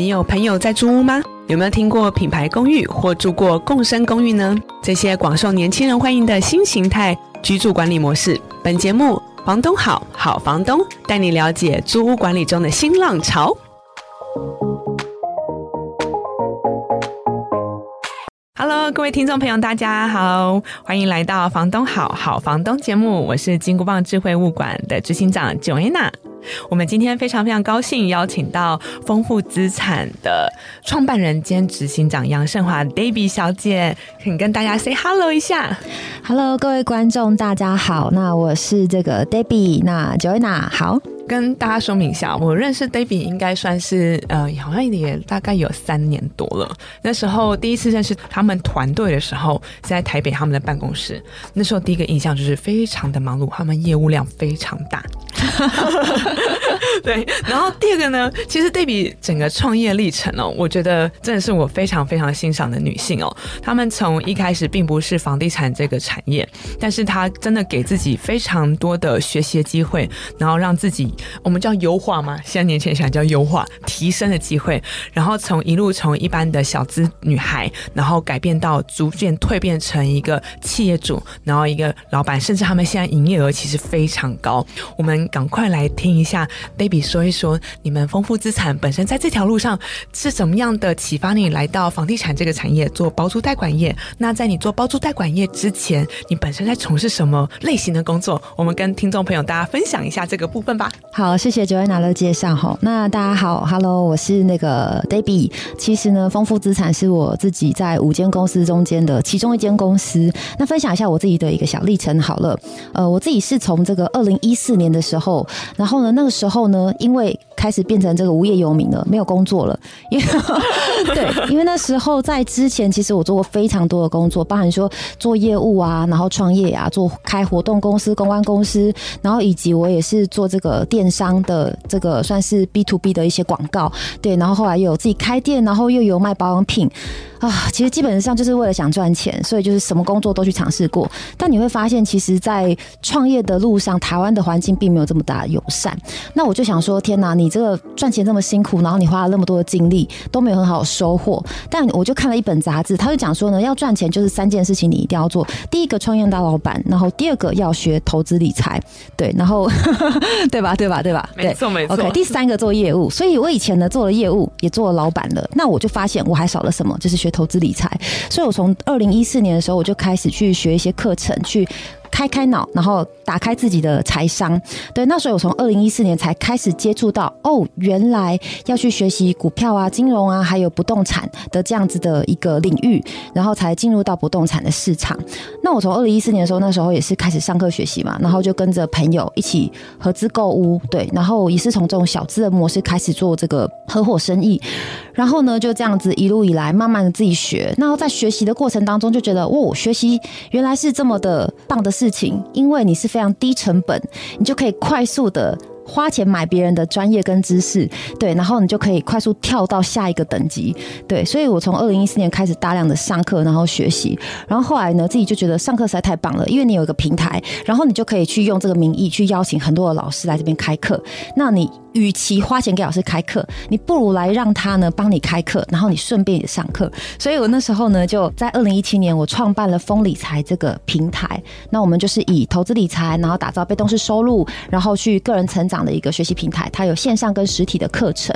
你有朋友在租屋吗？有没有听过品牌公寓或住过共生公寓呢？这些广受年轻人欢迎的新形态居住管理模式。本节目《房东好好房东》带你了解租屋管理中的新浪潮。Hello，各位听众朋友，大家好，欢迎来到《房东好好房东》节目，我是金箍棒智慧物管的执行长 Joanna。我们今天非常非常高兴邀请到丰富资产的创办人兼执行长杨胜华 Debbie 小姐，请跟大家 say hello 一下。Hello，各位观众，大家好。那我是这个 Debbie，那 Joanna 好。跟大家说明一下，我认识 David 应该算是呃，好像也大概有三年多了。那时候第一次认识他们团队的时候，是在台北他们的办公室。那时候第一个印象就是非常的忙碌，他们业务量非常大。对，然后第二个呢，其实对比整个创业历程哦，我觉得真的是我非常非常欣赏的女性哦。她们从一开始并不是房地产这个产业，但是她真的给自己非常多的学习机会，然后让自己我们叫优化嘛，现在年轻人想叫优化提升的机会，然后从一路从一般的小资女孩，然后改变到逐渐蜕变成一个企业主，然后一个老板，甚至他们现在营业额其实非常高。我们赶快来听一下 Baby 说一说，你们丰富资产本身在这条路上是怎么样的启发你来到房地产这个产业做包租代管业？那在你做包租代管业之前，你本身在从事什么类型的工作？我们跟听众朋友大家分享一下这个部分吧。好，谢谢 Joana 的介绍哈。那大家好，Hello，我是那个 Debbie。其实呢，丰富资产是我自己在五间公司中间的其中一间公司。那分享一下我自己的一个小历程好了。呃，我自己是从这个二零一四年的时候，然后呢，那个时候呢，因为开始变成这个无业游民了，没有工作了。因为 对，因为那时候在之前，其实我做过非常多的工作，包含说做业务啊，然后创业啊，做开活动公司、公关公司，然后以及我也是做这个电商的这个算是 B to B 的一些广告。对，然后后来又有自己开店，然后又有卖保养品啊。其实基本上就是为了想赚钱，所以就是什么工作都去尝试过。但你会发现，其实，在创业的路上，台湾的环境并没有这么大友善。那我就想说，天哪，你这个赚钱这么辛苦，然后你花了那么多的精力，都没有很好的收获。但我就看了一本杂志，他就讲说呢，要赚钱就是三件事情你一定要做。第一个创业当老板，然后第二个要学投资理财，对，然后 对吧？对吧？对吧？没错没错。OK，第三个做业务。所以我以前呢做了业务，也做了老板了。那我就发现我还少了什么，就是学投资理财。所以我从二零一四年的时候，我就开始去学一些课程，去。开开脑，然后打开自己的财商。对，那时候我从二零一四年才开始接触到，哦，原来要去学习股票啊、金融啊，还有不动产的这样子的一个领域，然后才进入到不动产的市场。那我从二零一四年的时候，那时候也是开始上课学习嘛，然后就跟着朋友一起合资购屋，对，然后也是从这种小资的模式开始做这个合伙生意。然后呢，就这样子一路以来，慢慢的自己学。然后在学习的过程当中，就觉得，哦，学习原来是这么的棒的事情，因为你是非常低成本，你就可以快速的。花钱买别人的专业跟知识，对，然后你就可以快速跳到下一个等级，对，所以我从二零一四年开始大量的上课，然后学习，然后后来呢，自己就觉得上课实在太棒了，因为你有一个平台，然后你就可以去用这个名义去邀请很多的老师来这边开课，那你与其花钱给老师开课，你不如来让他呢帮你开课，然后你顺便也上课，所以我那时候呢就在二零一七年我创办了风理财这个平台，那我们就是以投资理财，然后打造被动式收入，然后去个人成长的一个学习平台，它有线上跟实体的课程。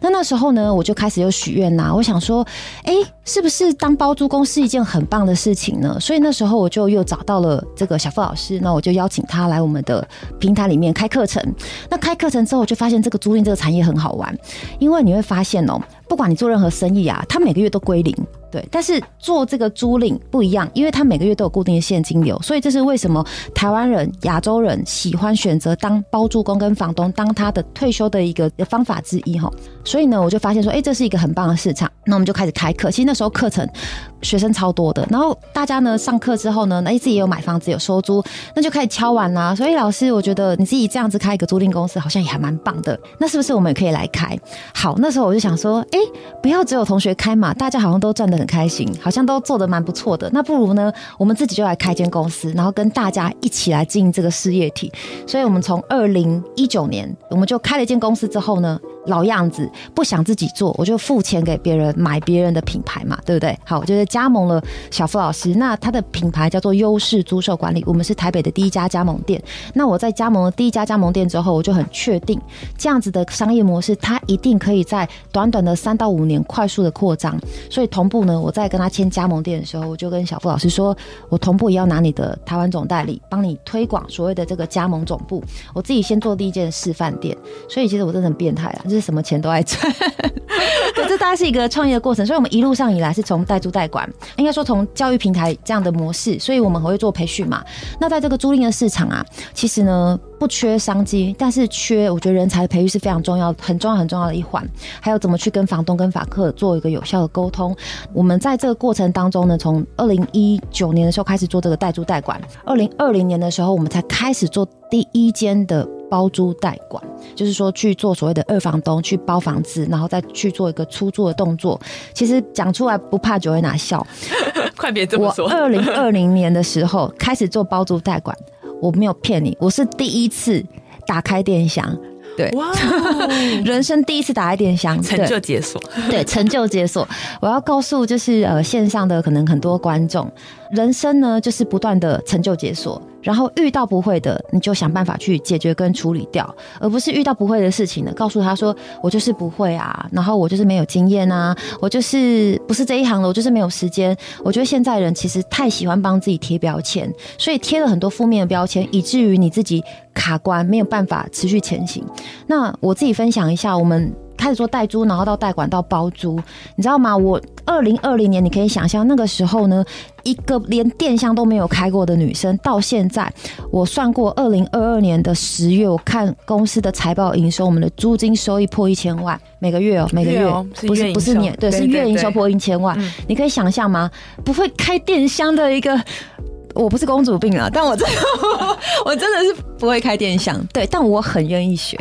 那那时候呢，我就开始有许愿呐，我想说，哎，是不是当包租公是一件很棒的事情呢？所以那时候我就又找到了这个小付老师，那我就邀请他来我们的平台里面开课程。那开课程之后，我就发现这个租赁这个产业很好玩，因为你会发现哦，不管你做任何生意啊，它每个月都归零。对，但是做这个租赁不一样，因为他每个月都有固定的现金流，所以这是为什么台湾人、亚洲人喜欢选择当包租公跟房东当他的退休的一个方法之一哈。所以呢，我就发现说，哎，这是一个很棒的市场。那我们就开始开课，其实那时候课程学生超多的，然后大家呢上课之后呢，哎自己也有买房子有收租，那就开始敲碗啦。所以老师，我觉得你自己这样子开一个租赁公司，好像也还蛮棒的。那是不是我们也可以来开？好，那时候我就想说，哎，不要只有同学开嘛，大家好像都赚得很。开心，好像都做得蛮不错的。那不如呢，我们自己就来开间公司，然后跟大家一起来经营这个事业体。所以，我们从二零一九年，我们就开了一间公司之后呢，老样子，不想自己做，我就付钱给别人买别人的品牌嘛，对不对？好，我就是加盟了小付老师，那他的品牌叫做优势租售管理，我们是台北的第一家加盟店。那我在加盟了第一家加盟店之后，我就很确定这样子的商业模式，它一定可以在短短的三到五年快速的扩张。所以同步呢，我在跟他签加盟店的时候，我就跟小付老师说，我同步也要拿你的台湾总代理，帮你推广所谓的这个加盟总部。我自己先做第一间示范店，所以其实我真的很变态啊。就是什么钱都爱赚，这大概是一个创业的过程。所以，我们一路上以来是从代租代管，应该说从教育平台这样的模式，所以我们会做培训嘛。那在这个租赁的市场啊，其实呢不缺商机，但是缺我觉得人才的培育是非常重要、很重要、很重要的一环。还有怎么去跟房东、跟法客做一个有效的沟通。我们在这个过程当中呢，从二零一九年的时候开始做这个代租代管，二零二零年的时候，我们才开始做第一间的。包租代管，就是说去做所谓的二房东去包房子，然后再去做一个出租的动作。其实讲出来不怕 Joanna 笑，快别这么说。我二零二零年的时候开始做包租代管，我没有骗你，我是第一次打开电箱。对，哇，人生第一次打开电箱，成就解锁。对，成就解锁。我要告诉就是呃线上的可能很多观众，人生呢就是不断的成就解锁。然后遇到不会的，你就想办法去解决跟处理掉，而不是遇到不会的事情呢，告诉他说我就是不会啊，然后我就是没有经验啊，我就是不是这一行的，我就是没有时间。我觉得现在人其实太喜欢帮自己贴标签，所以贴了很多负面的标签，以至于你自己卡关，没有办法持续前行。那我自己分享一下，我们。开始做代租，然后到代管到包租，你知道吗？我二零二零年，你可以想象那个时候呢，一个连电箱都没有开过的女生，到现在我算过，二零二二年的十月，我看公司的财报营收，我们的租金收益破一千万，每个月哦，每个月，哦、不是不是年，对，是月营收破一千万，你可以想象吗？不会开电箱的一个。我不是公主病啊，但我真的，我真的是不会开电箱，对，但我很愿意学。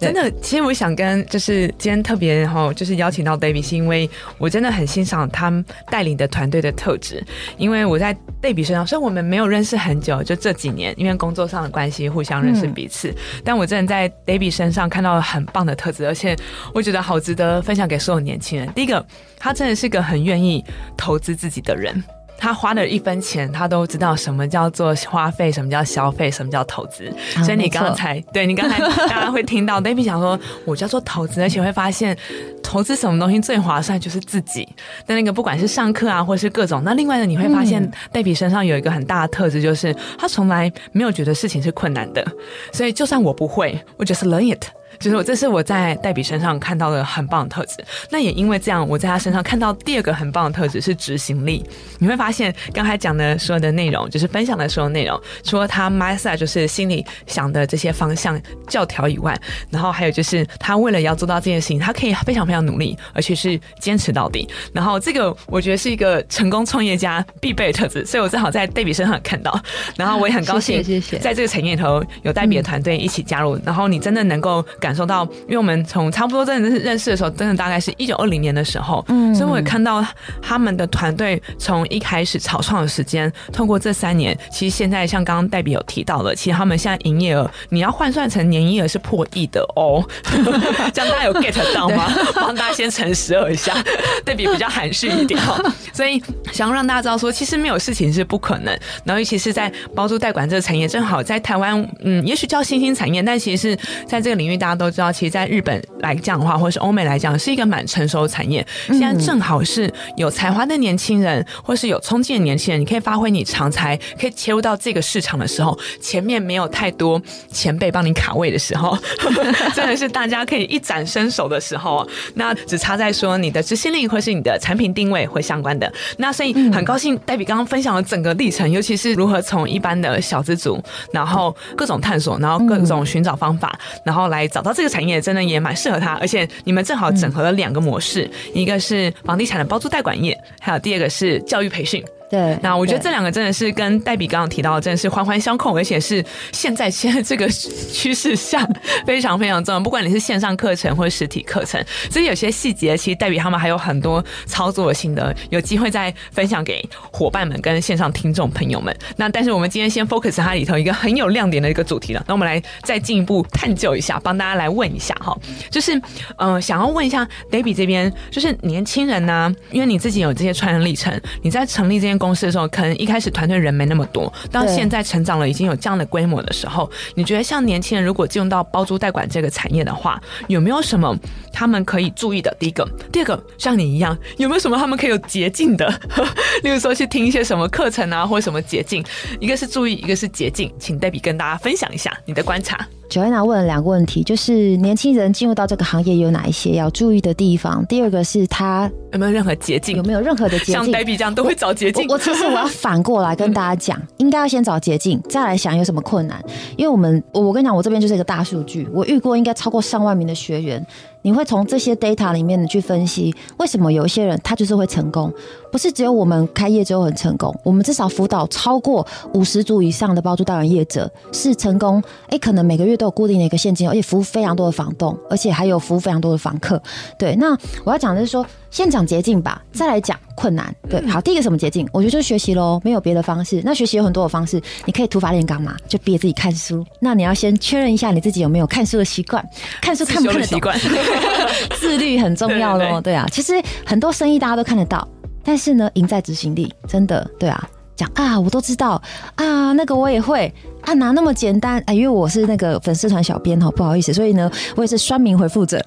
真的，其实我想跟就是今天特别哈，就是邀请到 Debbie，是因为我真的很欣赏他们带领的团队的特质。因为我在 Debbie 身上，虽然我们没有认识很久，就这几年，因为工作上的关系互相认识彼此，但我真的在 Debbie 身上看到了很棒的特质，而且我觉得好值得分享给所有年轻人。第一个，他真的是个很愿意投资自己的人。他花了一分钱，他都知道什么叫做花费，什么叫消费，什么叫投资。啊、所以你刚才，对你刚才大家会听到 Debbie 想说，我叫做投资，而且会发现投资什么东西最划算就是自己。但那个不管是上课啊，或是各种，那另外呢，你会发现 Debbie 身上有一个很大的特质，就是他从来没有觉得事情是困难的。所以就算我不会，我就是 learn it。就是我，这是我在黛比身上看到的很棒的特质。那也因为这样，我在他身上看到第二个很棒的特质是执行力。你会发现，刚才讲的所有的内容，就是分享的所有内容，除了他 mindset 就是心里想的这些方向教条以外，然后还有就是他为了要做到这件事情，他可以非常非常努力，而且是坚持到底。然后这个我觉得是一个成功创业家必备的特质，所以我正好在黛比身上看到。然后我也很高兴，在这个产业里头有黛比的团队一起加入，然后你真的能够感。受到，因为我们从差不多真的是认识的时候，真的大概是一九二零年的时候，嗯，所以我也看到他们的团队从一开始草创的时间，通过这三年，其实现在像刚刚戴比有提到的，其实他们现在营业额你要换算成年营业额是破亿的哦，这样大家有 get 到吗？帮大家先乘十二一下，对比比较含蓄一点哈，所以想要让大家知道说，其实没有事情是不可能，然后尤其是在包租代管这个产业，正好在台湾，嗯，也许叫新兴产业，但其实是在这个领域大家都。都知道，其实在日本来讲的话，或是欧美来讲，是一个蛮成熟的产业。现在正好是有才华的年轻人，或是有冲劲的年轻人，你可以发挥你长才，可以切入到这个市场的时候，前面没有太多前辈帮你卡位的时候，真的是大家可以一展身手的时候。那只差在说你的执行力，或是你的产品定位会相关的。那所以很高兴黛比刚刚分享了整个历程，尤其是如何从一般的小资族，然后各种探索，然后各种寻找方法，然后来找到。这个产业真的也蛮适合他，而且你们正好整合了两个模式，一个是房地产的包租代管业，还有第二个是教育培训。对，那我觉得这两个真的是跟黛比刚刚提到的，真的是环环相扣，而且是现在现在这个趋势下非常非常重要。不管你是线上课程或者实体课程，所以有些细节其实黛比他们还有很多操作性的有机会再分享给伙伴们跟线上听众朋友们。那但是我们今天先 focus 它里头一个很有亮点的一个主题了，那我们来再进一步探究一下，帮大家来问一下哈，就是呃想要问一下黛比这边，就是年轻人呢、啊，因为你自己有这些创业历程，你在成立这公司的时候，可能一开始团队人没那么多，到现在成长了，已经有这样的规模的时候，你觉得像年轻人如果进入到包租代管这个产业的话，有没有什么他们可以注意的？第一个，第二个，像你一样，有没有什么他们可以有捷径的？例如说去听一些什么课程啊，或者什么捷径？一个是注意，一个是捷径，请黛比跟大家分享一下你的观察。Joanna 问了两个问题，就是年轻人进入到这个行业有哪一些要注意的地方？第二个是他有没有任何捷径？有没有任何的捷径？像 Baby 这样都会找捷径。我其实我要反过来跟大家讲，应该要先找捷径，再来想有什么困难。因为我们，我跟你讲，我这边就是一个大数据，我遇过应该超过上万名的学员。你会从这些 data 里面去分析，为什么有一些人他就是会成功？不是只有我们开业之后很成功，我们至少辅导超过五十组以上的包租代管业者是成功。诶，可能每个月都有固定的一个现金，而且服务非常多的房东，而且还有服务非常多的房客。对，那我要讲的是说，先讲捷径吧，再来讲困难。对，好，第一个什么捷径？我觉得就是学习喽，没有别的方式。那学习有很多的方式，你可以土法炼钢嘛，就逼着自己看书。那你要先确认一下你自己有没有看书的习惯，看书看不看得懂？习惯。自律很重要喽，对啊，其实很多生意大家都看得到，但是呢，赢在执行力，真的，对啊，讲啊，我都知道啊，那个我也会啊，哪那么简单？哎，因为我是那个粉丝团小编哈，不好意思，所以呢，我也是酸民回复者。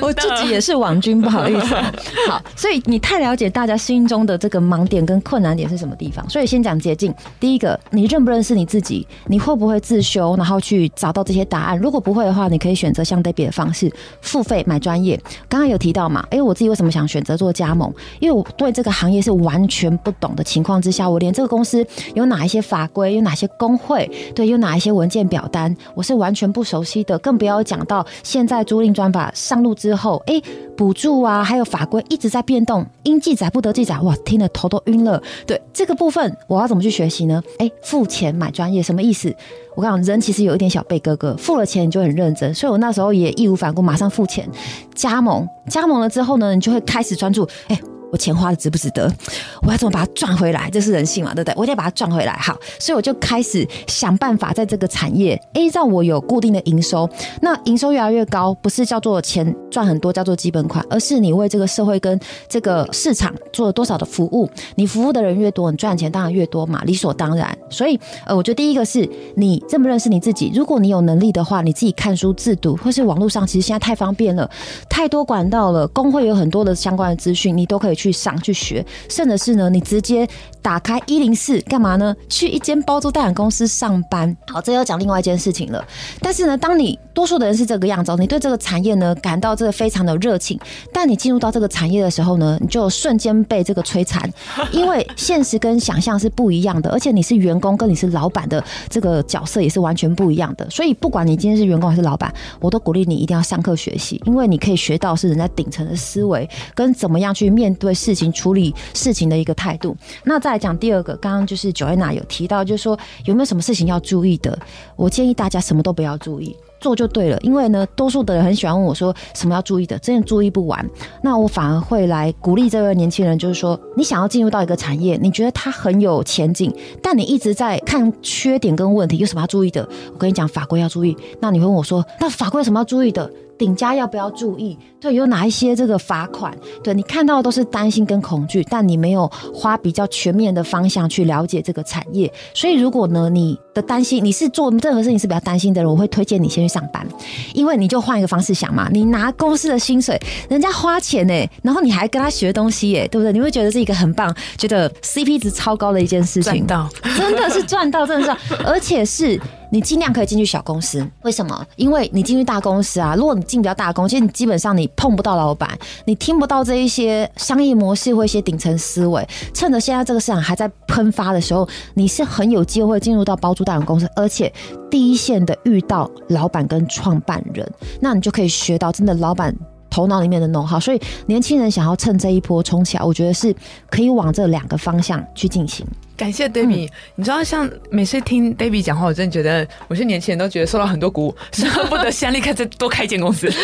我自己也是网军，不好意思。好，所以你太了解大家心中的这个盲点跟困难点是什么地方，所以先讲捷径。第一个，你认不认识你自己？你会不会自修，然后去找到这些答案？如果不会的话，你可以选择相对别的方式，付费买专业。刚刚有提到嘛？哎，我自己为什么想选择做加盟？因为我对这个行业是完全不懂的情况之下，我连这个公司有哪一些法规，有哪些工会，对，有哪一些文件表单，我是完全不熟悉的，更不要讲到现在租赁专法上路之后，哎，补助啊，还有法规一直在变动，应记载不得记载，哇，听得头都晕了。对这个部分，我要怎么去学习呢？哎，付钱买专业，什么意思？我跟你讲，人其实有一点小贝哥哥，付了钱你就很认真，所以我那时候也义无反顾，马上付钱，加盟，加盟了之后呢，你就会开始专注，哎。我钱花的值不值得？我要怎么把它赚回来？这是人性嘛，对不对？我得把它赚回来。好，所以我就开始想办法在这个产业，诶，让我有固定的营收。那营收越来越高，不是叫做钱赚很多，叫做基本款，而是你为这个社会跟这个市场做了多少的服务。你服务的人越多，你赚的钱当然越多嘛，理所当然。所以，呃，我觉得第一个是你认不认识你自己。如果你有能力的话，你自己看书自读，或是网络上，其实现在太方便了，太多管道了，工会有很多的相关的资讯，你都可以。去去上去学，甚至是呢，你直接打开一零四干嘛呢？去一间包租代管公司上班。好，这又讲另外一件事情了。但是呢，当你多数的人是这个样子，你对这个产业呢感到这个非常的热情，但你进入到这个产业的时候呢，你就瞬间被这个摧残，因为现实跟想象是不一样的，而且你是员工跟你是老板的这个角色也是完全不一样的。所以不管你今天是员工还是老板，我都鼓励你一定要上课学习，因为你可以学到是人家顶层的思维跟怎么样去面对。对事情处理事情的一个态度。那再来讲第二个，刚刚就是 Joanna 有提到，就是说有没有什么事情要注意的？我建议大家什么都不要注意，做就对了。因为呢，多数的人很喜欢问我说什么要注意的，真的注意不完。那我反而会来鼓励这位年轻人，就是说你想要进入到一个产业，你觉得它很有前景，但你一直在看缺点跟问题，有什么要注意的？我跟你讲，法规要注意。那你会问我说，那法规有什么要注意的？顶加要不要注意？对，有哪一些这个罚款？对，你看到的都是担心跟恐惧，但你没有花比较全面的方向去了解这个产业。所以，如果呢，你的担心，你是做任何事情是比较担心的人，我会推荐你先去上班，因为你就换一个方式想嘛，你拿公司的薪水，人家花钱呢，然后你还跟他学东西耶，对不对？你会觉得是一个很棒，觉得 CP 值超高的一件事情，赚到，真的是赚到，真的是，而且是。你尽量可以进去小公司，为什么？因为你进去大公司啊，如果你进比较大公司，其实你基本上你碰不到老板，你听不到这一些商业模式或一些顶层思维。趁着现在这个市场还在喷发的时候，你是很有机会进入到包租代管公司，而且第一线的遇到老板跟创办人，那你就可以学到真的老板。头脑里面的弄好。所以年轻人想要趁这一波冲起来，我觉得是可以往这两个方向去进行。感谢 Debbie，、嗯、你知道，像每次听 Debbie 讲话，我真的觉得我是年轻人都觉得受到很多鼓舞，是恨不得现在立刻再多开一间公司。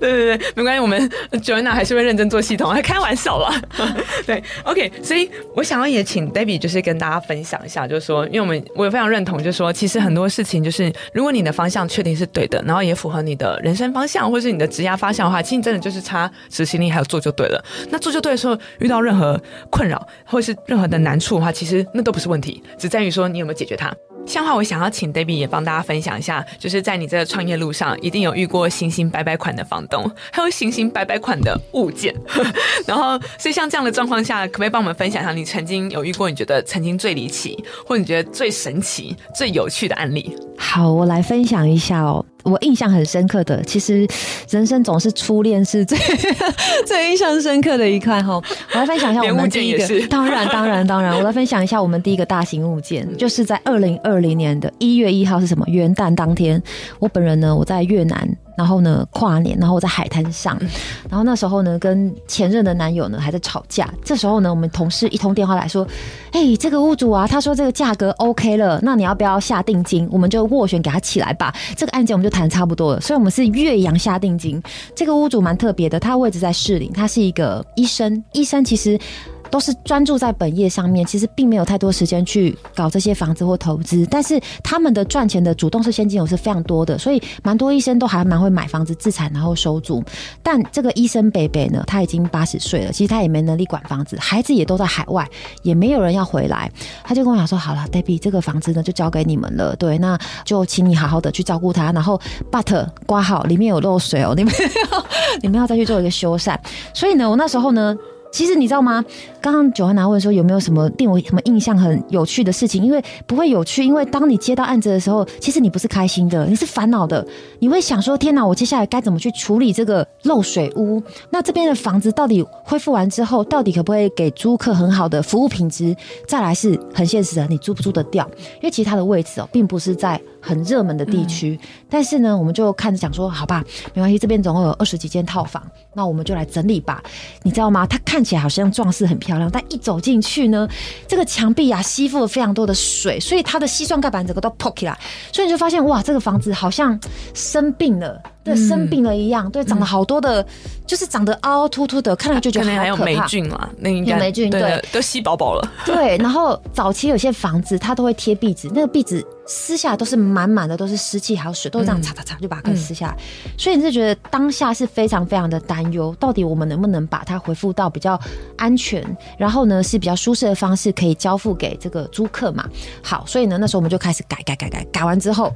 对对对，没关系，我们 Joanna 还是会认真做系统，还开玩笑啦。对，OK，所以我想要也请 Debbie 就是跟大家分享一下，就是说，因为我们我也非常认同，就是说，其实很多事情就是，如果你的方向确定是对的，然后也符合你的人生方向，或是你的职业方向的话，其实你真的就是差执行力还有做就对了。那做就对的时候，遇到任何困扰或是任任何的难处的话，其实那都不是问题，只在于说你有没有解决它。像话，我想要请 Debbie 也帮大家分享一下，就是在你这个创业路上，一定有遇过新型百百款的房东，还有新型百百款的物件。然后，所以像这样的状况下，可不可以帮我们分享一下你曾经有遇过你觉得曾经最离奇，或你觉得最神奇、最有趣的案例？好，我来分享一下哦。我印象很深刻的，其实人生总是初恋是最 最印象深刻的一块哈。我来分享一下我们第一个，当然当然当然，我来分享一下我们第一个大型物件，就是在二零二零年的一月一号是什么？元旦当天，我本人呢，我在越南。然后呢，跨年，然后我在海滩上，然后那时候呢，跟前任的男友呢还在吵架。这时候呢，我们同事一通电话来说：“哎，这个屋主啊，他说这个价格 OK 了，那你要不要下定金？我们就斡旋给他起来吧。这个案件我们就谈差不多了。所以，我们是越洋下定金。这个屋主蛮特别的，他位置在市里，他是一个医生。医生其实。都是专注在本业上面，其实并没有太多时间去搞这些房子或投资。但是他们的赚钱的主动式现金流是非常多的，所以蛮多医生都还蛮会买房子自产然后收租。但这个医生北北呢，他已经八十岁了，其实他也没能力管房子，孩子也都在海外，也没有人要回来。他就跟我讲说：“好了，Debbie，这个房子呢就交给你们了，对，那就请你好好的去照顾他。然后，but 刮好里面有漏水哦，你们要你们要再去做一个修缮。所以呢，我那时候呢。”其实你知道吗？刚刚 Joanna 问说有没有什么令我什么印象很有趣的事情？因为不会有趣，因为当你接到案子的时候，其实你不是开心的，你是烦恼的。你会想说：天哪，我接下来该怎么去处理这个漏水屋？那这边的房子到底恢复完之后，到底可不可以给租客很好的服务品质？再来是很现实的，你租不租得掉？因为其实它的位置哦，并不是在。很热门的地区，嗯、但是呢，我们就看着讲说，好吧，没关系，这边总共有二十几间套房，那我们就来整理吧。你知道吗？它看起来好像装饰很漂亮，但一走进去呢，这个墙壁啊吸附了非常多的水，所以它的吸算盖板整个都破起来，所以你就发现哇，这个房子好像生病了。对，生病了一样，对，长了好多的，嗯、就是长得凹凹凸凸的，看了就觉得。还有霉菌嘛，那应该有霉菌，对，都吸饱饱了。对，然后早期有些房子它都会贴壁纸，那个壁纸撕下来都是满满的，都是湿气还有水，都是这样擦擦擦就把它给撕下来。嗯、所以你是觉得当下是非常非常的担忧，到底我们能不能把它恢复到比较安全，然后呢是比较舒适的方式可以交付给这个租客嘛？好，所以呢那时候我们就开始改改改改，改完之后。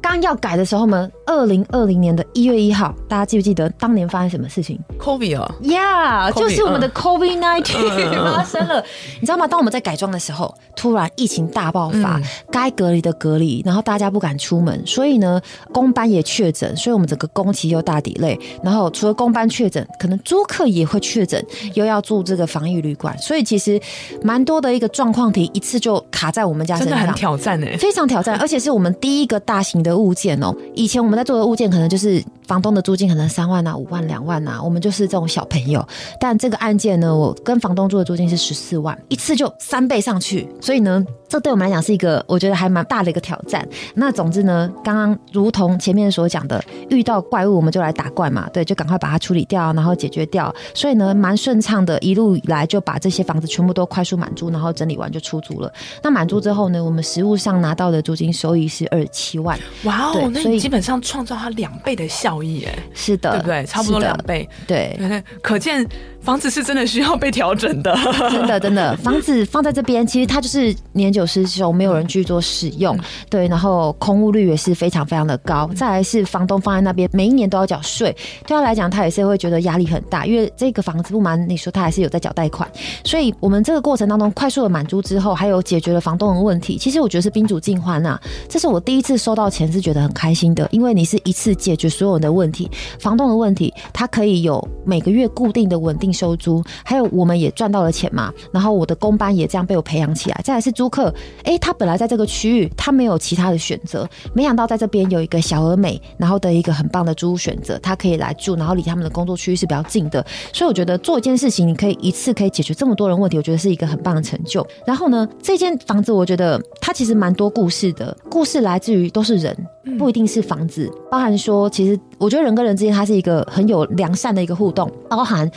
刚要改的时候呢，二零二零年的一月一号，大家记不记得当年发生什么事情？COVID 啊，Yeah，就是我们的 COVID nineteen 发生了，你知道吗？当我们在改装的时候，突然疫情大爆发，该隔离的隔离，然后大家不敢出门，所以呢，工班也确诊，所以我们整个工期又大 delay。然后除了工班确诊，可能租客也会确诊，又要住这个防疫旅馆，所以其实蛮多的一个状况题，一次就卡在我们家身上，真的很挑战哎，非常挑战，而且是我们第一个大型的。的物件哦，以前我们在做的物件可能就是房东的租金可能三万啊、五万、两万啊，我们就是这种小朋友。但这个案件呢，我跟房东租的租金是十四万，一次就三倍上去，所以呢。这对我们来讲是一个，我觉得还蛮大的一个挑战。那总之呢，刚刚如同前面所讲的，遇到怪物我们就来打怪嘛，对，就赶快把它处理掉，然后解决掉。所以呢，蛮顺畅的，一路以来就把这些房子全部都快速满租，然后整理完就出租了。那满租之后呢，我们实物上拿到的租金收益是二十七万。哇哦，那你基本上创造它两倍的效益，哎，是的，对不对？差不多两倍，对，可见。房子是真的需要被调整的，真的 真的。房子放在这边，其实它就是年久失修，没有人去做使用，嗯、对。然后空屋率也是非常非常的高。嗯、再来是房东放在那边，每一年都要缴税，对他来讲，他也是会觉得压力很大，因为这个房子不瞒你说，他还是有在缴贷款。所以我们这个过程当中，快速的满租之后，还有解决了房东的问题。其实我觉得是宾主尽欢呐，这是我第一次收到钱是觉得很开心的，因为你是一次解决所有人的问题，房东的问题，他可以有每个月固定的稳定收租，还有我们也赚到了钱嘛。然后我的工班也这样被我培养起来。再来是租客，哎，他本来在这个区域，他没有其他的选择，没想到在这边有一个小而美，然后的一个很棒的租屋选择，他可以来住，然后离他们的工作区域是比较近的。所以我觉得做一件事情，你可以一次可以解决这么多人问题，我觉得是一个很棒的成就。然后呢，这间房子我觉得它其实蛮多故事的，故事来自于都是人，不一定是房子，包含说其实我觉得人跟人之间它是一个很有良善的一个互动，包含。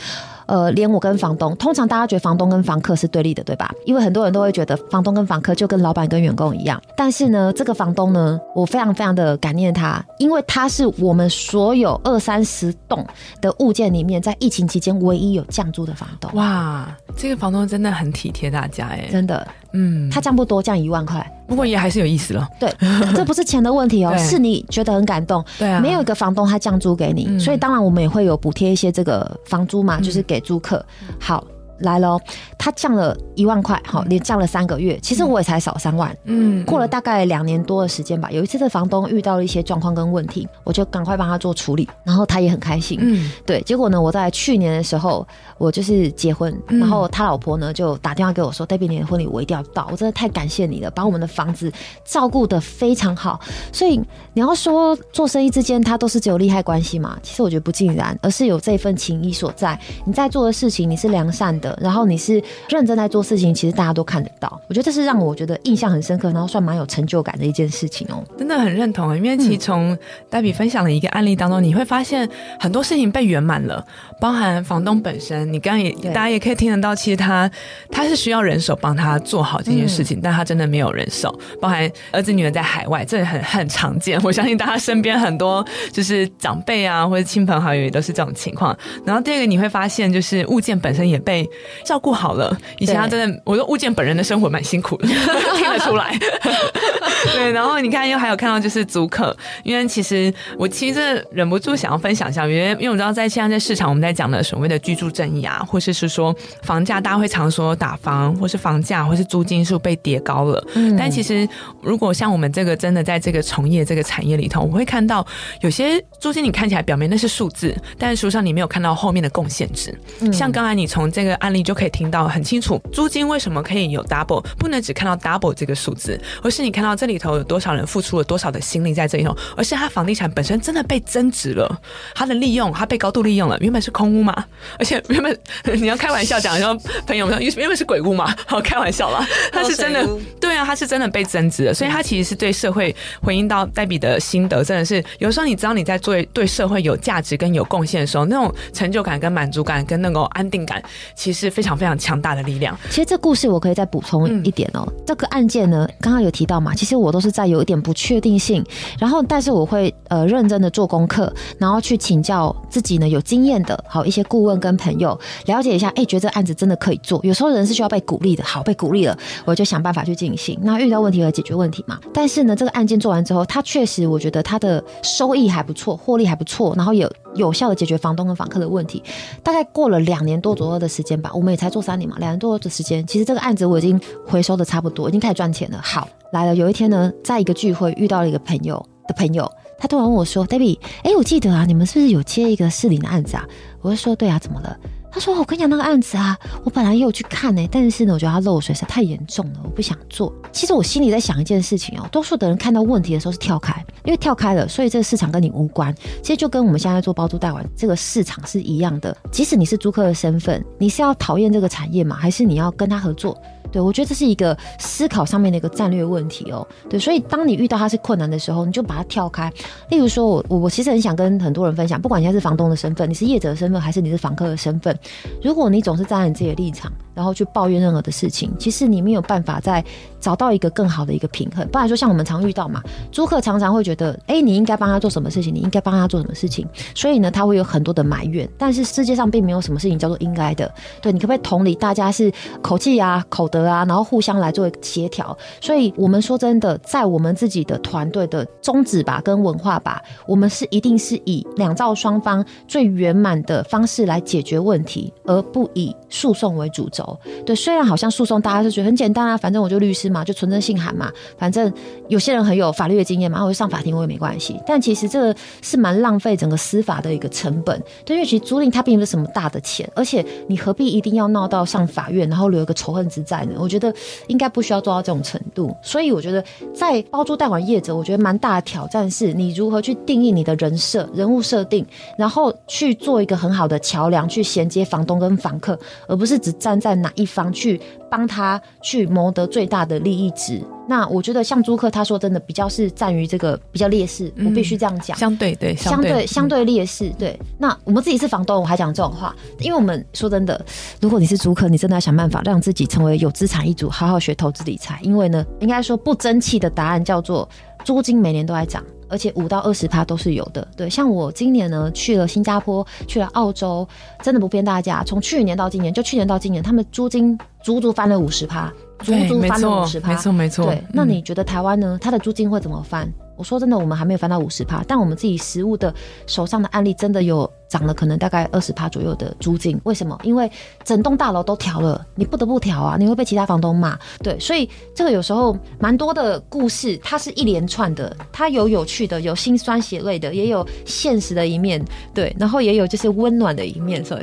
呃，连我跟房东，通常大家觉得房东跟房客是对立的，对吧？因为很多人都会觉得房东跟房客就跟老板跟员工一样。但是呢，这个房东呢，我非常非常的感念他，因为他是我们所有二三十栋的物件里面，在疫情期间唯一有降租的房东。哇，这个房东真的很体贴大家哎，真的，嗯，他降不多，降一万块。不过也还是有意思了，对，这不是钱的问题哦，是你觉得很感动，对啊，没有一个房东他降租给你，嗯、所以当然我们也会有补贴一些这个房租嘛，就是给租客，嗯、好。来了，他降了一万块，好，连降了三个月。其实我也才少三万，嗯，过了大概两年多的时间吧。有一次，这房东遇到了一些状况跟问题，我就赶快帮他做处理，然后他也很开心，嗯，对。结果呢，我在去年的时候，我就是结婚，然后他老婆呢就打电话给我说：“Debbie，你的婚礼我一定要到，我真的太感谢你了，把我们的房子照顾的非常好。”所以你要说做生意之间，他都是只有利害关系嘛？其实我觉得不尽然，而是有这份情谊所在。你在做的事情，你是良善的。然后你是认真在做事情，其实大家都看得到。我觉得这是让我觉得印象很深刻，然后算蛮有成就感的一件事情哦。真的很认同，因为其实从黛比分享的一个案例当中，你会发现很多事情被圆满了，包含房东本身。你刚刚也大家也可以听得到，其实他他是需要人手帮他做好这件事情，但他真的没有人手。包含儿子女儿在海外，这很很常见。我相信大家身边很多就是长辈啊，或者亲朋好友也都是这种情况。然后第二个你会发现，就是物件本身也被。照顾好了，以前他真的，我说物件本人的生活蛮辛苦的，听得出来。对，然后你看，又还有看到就是租客，因为其实我其实忍不住想要分享一下，因为因为我知道在现在在市场，我们在讲的所谓的居住正义啊，或是是说房价，大家会常说打房，或是房价，或是租金是被叠高了。嗯，但其实如果像我们这个真的在这个从业这个产业里头，我会看到有些租金你看起来表面那是数字，但是实际上你没有看到后面的贡献值。嗯，像刚才你从这个案例就可以听到很清楚，租金为什么可以有 double，不能只看到 double 这个数字，而是你看到这里头有多少人付出了多少的心力在这里头，而是它房地产本身真的被增值了，它的利用它被高度利用了。原本是空屋嘛，而且原本你要开玩笑讲，说朋友们说原本是鬼屋嘛，好开玩笑啦，它是真的，对啊，它是真的被增值了，所以它其实是对社会回应到黛比的心得，真的是有时候你知道你在做对社会有价值跟有贡献的时候，那种成就感跟满足感跟那个安定感，其实非常非常强大的力量。其实这故事我可以再补充一点哦，嗯、这个案件呢，刚刚有提到嘛，其实我都是在。有一点不确定性，然后但是我会呃认真的做功课，然后去请教自己呢有经验的好一些顾问跟朋友了解一下，哎，觉得这案子真的可以做。有时候人是需要被鼓励的，好被鼓励了，我就想办法去进行。那遇到问题和解决问题嘛。但是呢，这个案件做完之后，它确实我觉得它的收益还不错，获利还不错，然后有有效的解决房东跟房客的问题。大概过了两年多左右的时间吧，我们也才做三年嘛，两年多的时间，其实这个案子我已经回收的差不多，已经开始赚钱了。好。来了，有一天呢，在一个聚会遇到了一个朋友的朋友，他突然问我说：“Debbie，哎，我记得啊，你们是不是有接一个士林的案子啊？”我就说：“对啊，怎么了？”说：“我跟你讲那个案子啊，我本来也有去看呢、但是呢，我觉得它漏水实在太严重了，我不想做。其实我心里在想一件事情哦，多数的人看到问题的时候是跳开，因为跳开了，所以这个市场跟你无关。其实就跟我们现在做包租代管这个市场是一样的，即使你是租客的身份，你是要讨厌这个产业嘛？还是你要跟他合作？”对，我觉得这是一个思考上面的一个战略问题哦。对，所以当你遇到它是困难的时候，你就把它跳开。例如说，我我我其实很想跟很多人分享，不管你现在是房东的身份，你是业者的身份，还是你是房客的身份，如果你总是站在你自己的立场，然后去抱怨任何的事情，其实你没有办法在找到一个更好的一个平衡。不然说，像我们常遇到嘛，租客常常会觉得，哎，你应该帮他做什么事情，你应该帮他做什么事情，所以呢，他会有很多的埋怨。但是世界上并没有什么事情叫做应该的。对，你可不可以同理大家是口气啊、口德啊，然后互相来做一个协调。所以，我们说真的，在我们自己的团队的宗旨吧，跟文化吧，我们是一定是以两造双方最圆满的方式来解决问题，而不以诉讼为主轴。对，虽然好像诉讼大家是觉得很简单啊，反正我就律师嘛，就存证信函嘛，反正有些人很有法律的经验嘛，我就上法庭我也没关系。但其实这个是蛮浪费整个司法的一个成本。对，因为其实租赁它并不是什么大的钱，而且你何必一定要闹到上法院，然后留一个仇恨之债呢？我觉得应该不需要做到这种程度。所以我觉得在包租代管业者，我觉得蛮大的挑战是你如何去定义你的人设、人物设定，然后去做一个很好的桥梁，去衔接房东跟房客，而不是只站在哪一方去帮他去谋得最大的利益值。那我觉得像租客，他说真的比较是站于这个比较劣势，我必须这样讲，相对对，相对相对劣势。对，那我们自己是房东，我还讲这种话，因为我们说真的，如果你是租客，你真的要想办法让自己成为有资产一族，好好学投资理财。因为呢，应该说不争气的答案叫做租金每年都在涨。而且五到二十趴都是有的，对，像我今年呢去了新加坡，去了澳洲，真的不骗大家，从去年到今年，就去年到今年，他们租金足足翻了五十趴，足足翻了五十趴，没错没错。对，那你觉得台湾呢？它的租金会怎么翻？我说真的，我们还没有翻到五十趴，但我们自己实物的手上的案例真的有。涨了可能大概二十趴左右的租金，为什么？因为整栋大楼都调了，你不得不调啊，你会被其他房东骂。对，所以这个有时候蛮多的故事，它是一连串的，它有有趣的，有心酸血泪的，也有现实的一面，对，然后也有就是温暖的一面。所以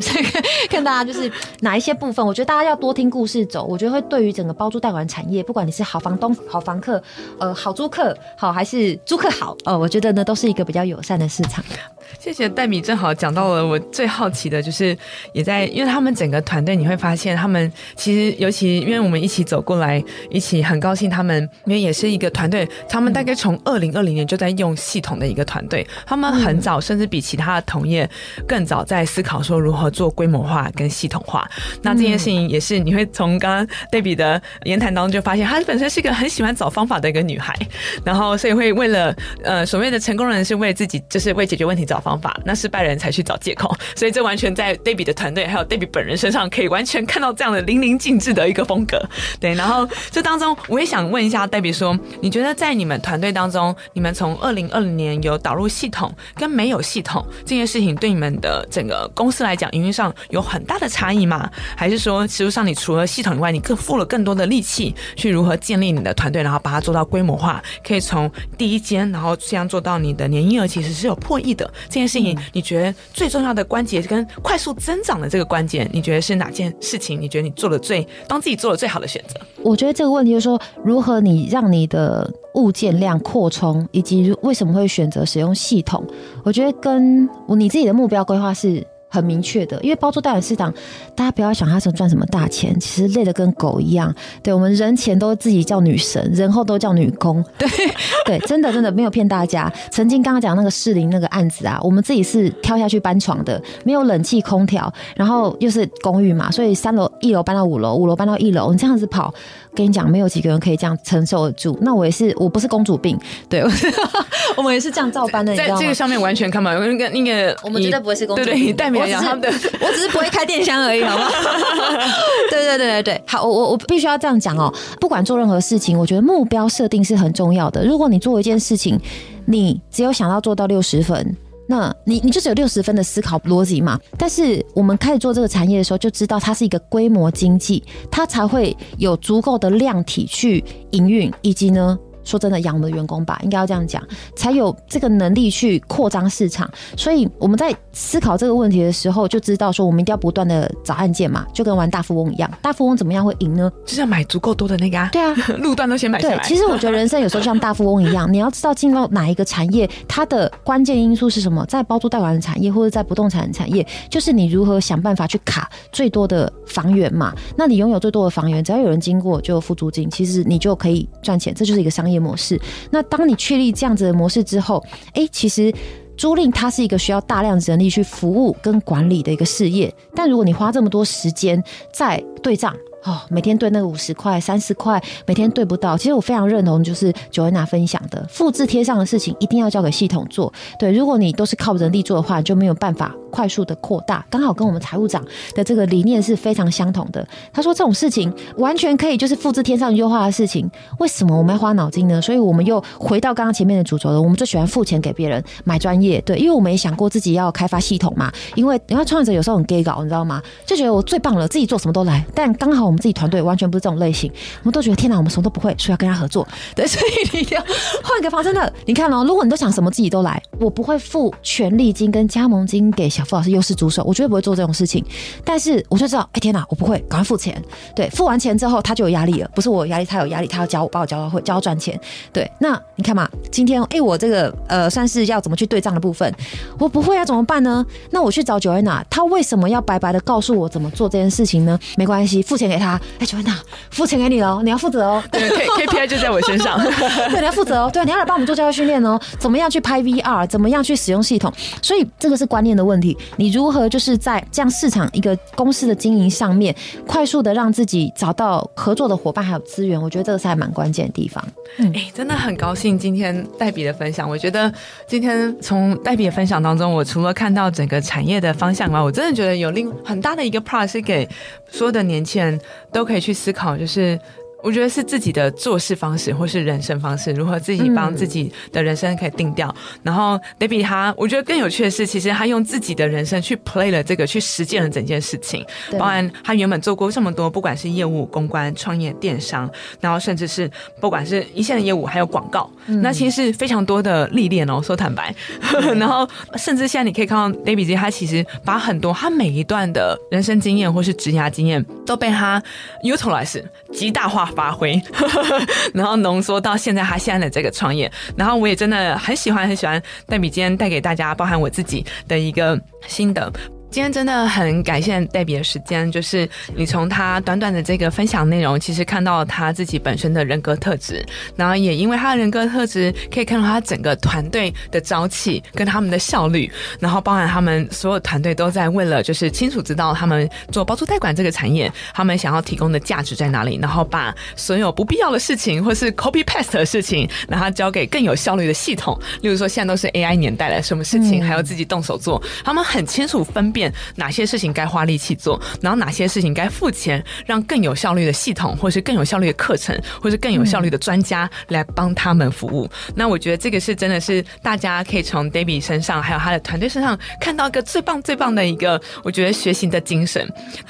看大家就是哪一些部分，我觉得大家要多听故事走，我觉得会对于整个包租代管产业，不管你是好房东、好房客，呃，好租客好还是租客好，呃，我觉得呢都是一个比较友善的市场。谢谢黛米，正好讲到了我最好奇的，就是也在，因为他们整个团队，你会发现他们其实，尤其因为我们一起走过来，一起很高兴他们，因为也是一个团队，他们大概从二零二零年就在用系统的一个团队，他们很早，甚至比其他的同业更早在思考说如何做规模化跟系统化。那这件事情也是你会从刚刚对比的言谈当中就发现，她本身是一个很喜欢找方法的一个女孩，然后所以会为了呃所谓的成功人是为自己，就是为解决问题找方法，那失败人才去找借口，所以这完全在 Debbie 的团队还有 Debbie 本人身上可以完全看到这样的淋漓尽致的一个风格。对，然后这当中我也想问一下 Debbie 说，你觉得在你们团队当中，你们从二零二零年有导入系统跟没有系统这件事情，对你们的整个公司来讲，营运上有很大的差异吗？还是说，实际上你除了系统以外，你更付了更多的力气去如何建立你的团队，然后把它做到规模化，可以从第一间，然后这样做到你的年营业额其实是有破亿的。这件事情，你觉得最重要的关节跟快速增长的这个关节，你觉得是哪件事情？你觉得你做的最当自己做的最好的选择？我觉得这个问题就是说，如何你让你的物件量扩充，以及为什么会选择使用系统？我觉得跟你自己的目标规划是。很明确的，因为包租代管市场，大家不要想他是赚什么大钱，其实累得跟狗一样。对，我们人前都自己叫女神，人后都叫女工。对 对，真的真的没有骗大家。曾经刚刚讲那个士林那个案子啊，我们自己是跳下去搬床的，没有冷气空调，然后又是公寓嘛，所以三楼一楼搬到五楼，五楼搬到一楼，你这样子跑，跟你讲，没有几个人可以这样承受得住。那我也是，我不是公主病，对，我们也是这样照搬的。在这个上面完全看不到，那个那个，我们绝对不会是公主病，对对，代表。他们的 我只是不会开电箱而已，好吗？对对对对对，好，我我我必须要这样讲哦。不管做任何事情，我觉得目标设定是很重要的。如果你做一件事情，你只有想要做到六十分，那你你就是有六十分的思考逻辑嘛。但是我们开始做这个产业的时候，就知道它是一个规模经济，它才会有足够的量体去营运，以及呢。说真的，养我们的员工吧，应该要这样讲，才有这个能力去扩张市场。所以我们在思考这个问题的时候，就知道说我们一定要不断的找案件嘛，就跟玩大富翁一样。大富翁怎么样会赢呢？就是要买足够多的那个啊。对啊，路段都先买下来。对，其实我觉得人生有时候像大富翁一样，你要知道进入哪一个产业，它的关键因素是什么？在包租代管的产业或者在不动产的产业，就是你如何想办法去卡最多的房源嘛。那你拥有最多的房源，只要有人经过就付租金，其实你就可以赚钱。这就是一个商业模式。那当你确立这样子的模式之后，哎，其实租赁它是一个需要大量人力去服务跟管理的一个事业。但如果你花这么多时间在对账，哦，每天对那个五十块、三十块，每天对不到。其实我非常认同，就是 Joanna 分享的，复制贴上的事情一定要交给系统做。对，如果你都是靠人力做的话，就没有办法快速的扩大。刚好跟我们财务长的这个理念是非常相同的。他说这种事情完全可以就是复制贴上优化的事情，为什么我们要花脑筋呢？所以我们又回到刚刚前面的主轴了，我们最喜欢付钱给别人买专业。对，因为我们也想过自己要开发系统嘛，因为因为创业者有时候很 gay 搞，你知道吗？就觉得我最棒了，自己做什么都来，但刚好。我们自己团队完全不是这种类型，我们都觉得天哪，我们什么都不会，所以要跟他合作。对，所以你要换个方式。真的，你看哦，如果你都想什么自己都来，我不会付权利金跟加盟金给小付老师优势助手，我绝对不会做这种事情。但是我就知道，哎天哪，我不会，赶快付钱。对，付完钱之后他就有压力了，不是我有压力，他有压力，他要教我，把我教到会，教到赚钱。对，那你看嘛，今天哎，我这个呃，算是要怎么去对账的部分，我不会啊，怎么办呢？那我去找 Joanna，他为什么要白白的告诉我怎么做这件事情呢？没关系，付钱给。他哎，Joanna，付钱给你了，你要负责哦。对，K K P I 就在我身上。对，你要负责哦。对，你要来帮我们做教育训练哦。怎么样去拍 V R？怎么样去使用系统？所以这个是观念的问题。你如何就是在这样市场一个公司的经营上面，快速的让自己找到合作的伙伴还有资源？我觉得这个是还蛮关键的地方。嗯，哎，真的很高兴今天黛比的分享。我觉得今天从黛比的分享当中，我除了看到整个产业的方向外，我真的觉得有另很大的一个 plus 是给所有的年轻人。都可以去思考，就是。我觉得是自己的做事方式，或是人生方式，如何自己帮自己的人生可以定调。嗯、然后 Debbie 他，我觉得更有趣的是，其实他用自己的人生去 play 了这个，去实践了整件事情。包含他原本做过这么多，不管是业务、公关、创业、电商，然后甚至是不管是一线的业务，还有广告，嗯、那其实是非常多的历练哦。说坦白，嗯、然后甚至现在你可以看到 Debbie 姐，他其实把很多他每一段的人生经验或是职涯经验都被他 utilize 极大化。发挥，然后浓缩到现在他现在的这个创业，然后我也真的很喜欢很喜欢黛比今天带给大家，包含我自己的一个心得。今天真的很感谢黛比的时间，就是你从他短短的这个分享内容，其实看到他自己本身的人格特质，然后也因为他的人格特质，可以看到他整个团队的朝气跟他们的效率，然后包含他们所有团队都在为了就是清楚知道他们做包租代管这个产业，他们想要提供的价值在哪里，然后把所有不必要的事情或是 copy paste 的事情，然后交给更有效率的系统，例如说现在都是 AI 年代了，什么事情还要自己动手做，他们很清楚分辨。哪些事情该花力气做，然后哪些事情该付钱，让更有效率的系统，或是更有效率的课程，或是更有效率的专家来帮他们服务。那我觉得这个是真的是大家可以从 Debbie 身上，还有他的团队身上看到一个最棒最棒的一个，我觉得学习的精神。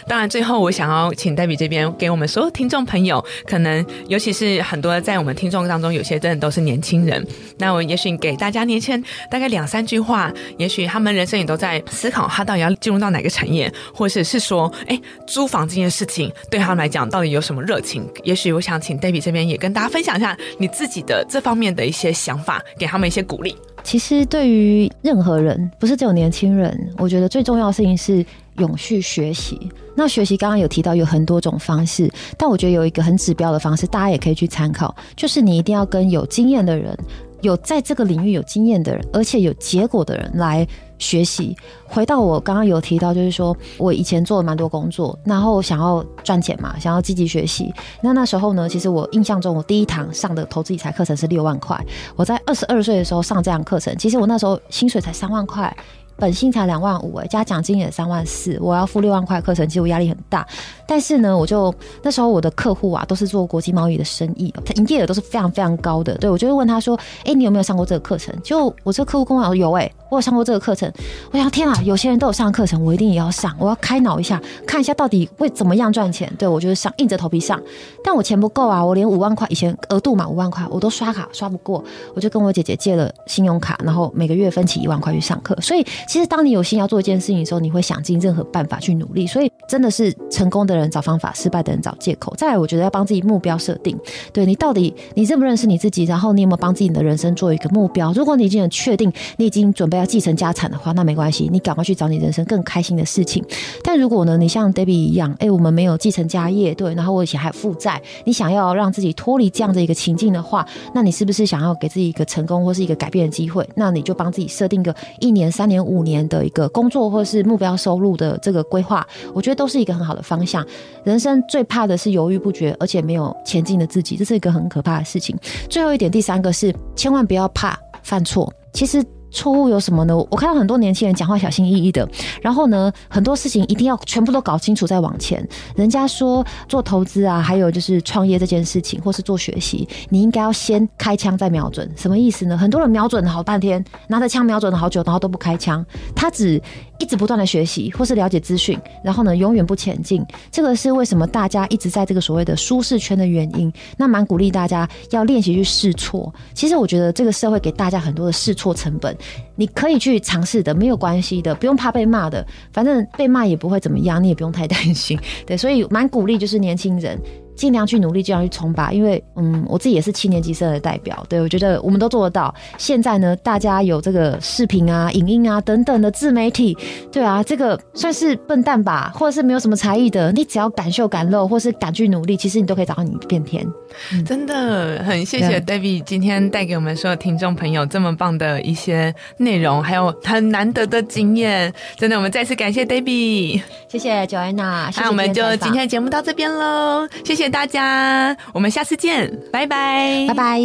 当然，最后我想要请 Debbie 这边给我们所有听众朋友，可能尤其是很多在我们听众当中，有些真的都是年轻人。那我也许给大家年轻人大概两三句话，也许他们人生也都在思考，他到底要。进入到哪个产业，或者是说，哎，租房这件事情对他们来讲到底有什么热情？也许我想请 Debbie 这边也跟大家分享一下你自己的这方面的一些想法，给他们一些鼓励。其实对于任何人，不是只有年轻人，我觉得最重要的事情是永续学习。那学习刚刚有提到有很多种方式，但我觉得有一个很指标的方式，大家也可以去参考，就是你一定要跟有经验的人，有在这个领域有经验的人，而且有结果的人来。学习，回到我刚刚有提到，就是说我以前做了蛮多工作，然后想要赚钱嘛，想要积极学习。那那时候呢，其实我印象中，我第一堂上的投资理财课程是六万块。我在二十二岁的时候上这样课程，其实我那时候薪水才三万块。本薪才两万五哎，加奖金也三万四，我要付六万块课程，其实我压力很大。但是呢，我就那时候我的客户啊，都是做国际贸易的生意，他营业额都是非常非常高的。对，我就会问他说：“哎、你有没有上过这个课程？”就我这个客户跟我讲有哎、我有上过这个课程。我想天啊，有些人都有上课程，我一定也要上，我要开脑一下，看一下到底会怎么样赚钱。对，我就是想，硬着头皮上。但我钱不够啊，我连五万块以前额度嘛，五万块我都刷卡刷不过，我就跟我姐姐借了信用卡，然后每个月分期一万块去上课。所以。其实，当你有心要做一件事情的时候，你会想尽任何办法去努力。所以，真的是成功的人找方法，失败的人找借口。再来，我觉得要帮自己目标设定。对，你到底你认不认识你自己？然后，你有没有帮自己的人生做一个目标？如果你已经很确定，你已经准备要继承家产的话，那没关系，你赶快去找你人生更开心的事情。但如果呢，你像 Debbie 一样，哎，我们没有继承家业，对，然后我以前还有负债，你想要让自己脱离这样的一个情境的话，那你是不是想要给自己一个成功或是一个改变的机会？那你就帮自己设定个一年、三年、五年的。一个工作或是目标收入的这个规划，我觉得都是一个很好的方向。人生最怕的是犹豫不决，而且没有前进的自己，这是一个很可怕的事情。最后一点，第三个是千万不要怕犯错。其实。错误有什么呢？我看到很多年轻人讲话小心翼翼的，然后呢，很多事情一定要全部都搞清楚再往前。人家说做投资啊，还有就是创业这件事情，或是做学习，你应该要先开枪再瞄准。什么意思呢？很多人瞄准了好半天，拿着枪瞄准了好久，然后都不开枪，他只一直不断的学习或是了解资讯，然后呢，永远不前进。这个是为什么大家一直在这个所谓的舒适圈的原因。那蛮鼓励大家要练习去试错。其实我觉得这个社会给大家很多的试错成本。你可以去尝试的，没有关系的，不用怕被骂的，反正被骂也不会怎么样，你也不用太担心。对，所以蛮鼓励，就是年轻人。尽量去努力，尽量去冲吧。因为，嗯，我自己也是七年级生的代表，对，我觉得我们都做得到。现在呢，大家有这个视频啊、影音啊等等的自媒体，对啊，这个算是笨蛋吧，或者是没有什么才艺的，你只要敢秀敢露，或是敢去努力，其实你都可以找到你的变天。嗯、真的很谢谢 Debbie 今天带给我们所有听众朋友这么棒的一些内容，还有很难得的经验。真的，我们再次感谢 Debbie，谢谢 Joanna。那我们就今天的节目到这边喽，谢谢大家，我们下次见，拜拜，拜拜。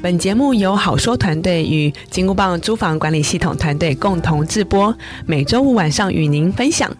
本节目由好说团队与金箍棒租房管理系统团队共同制播，每周五晚上与您分享。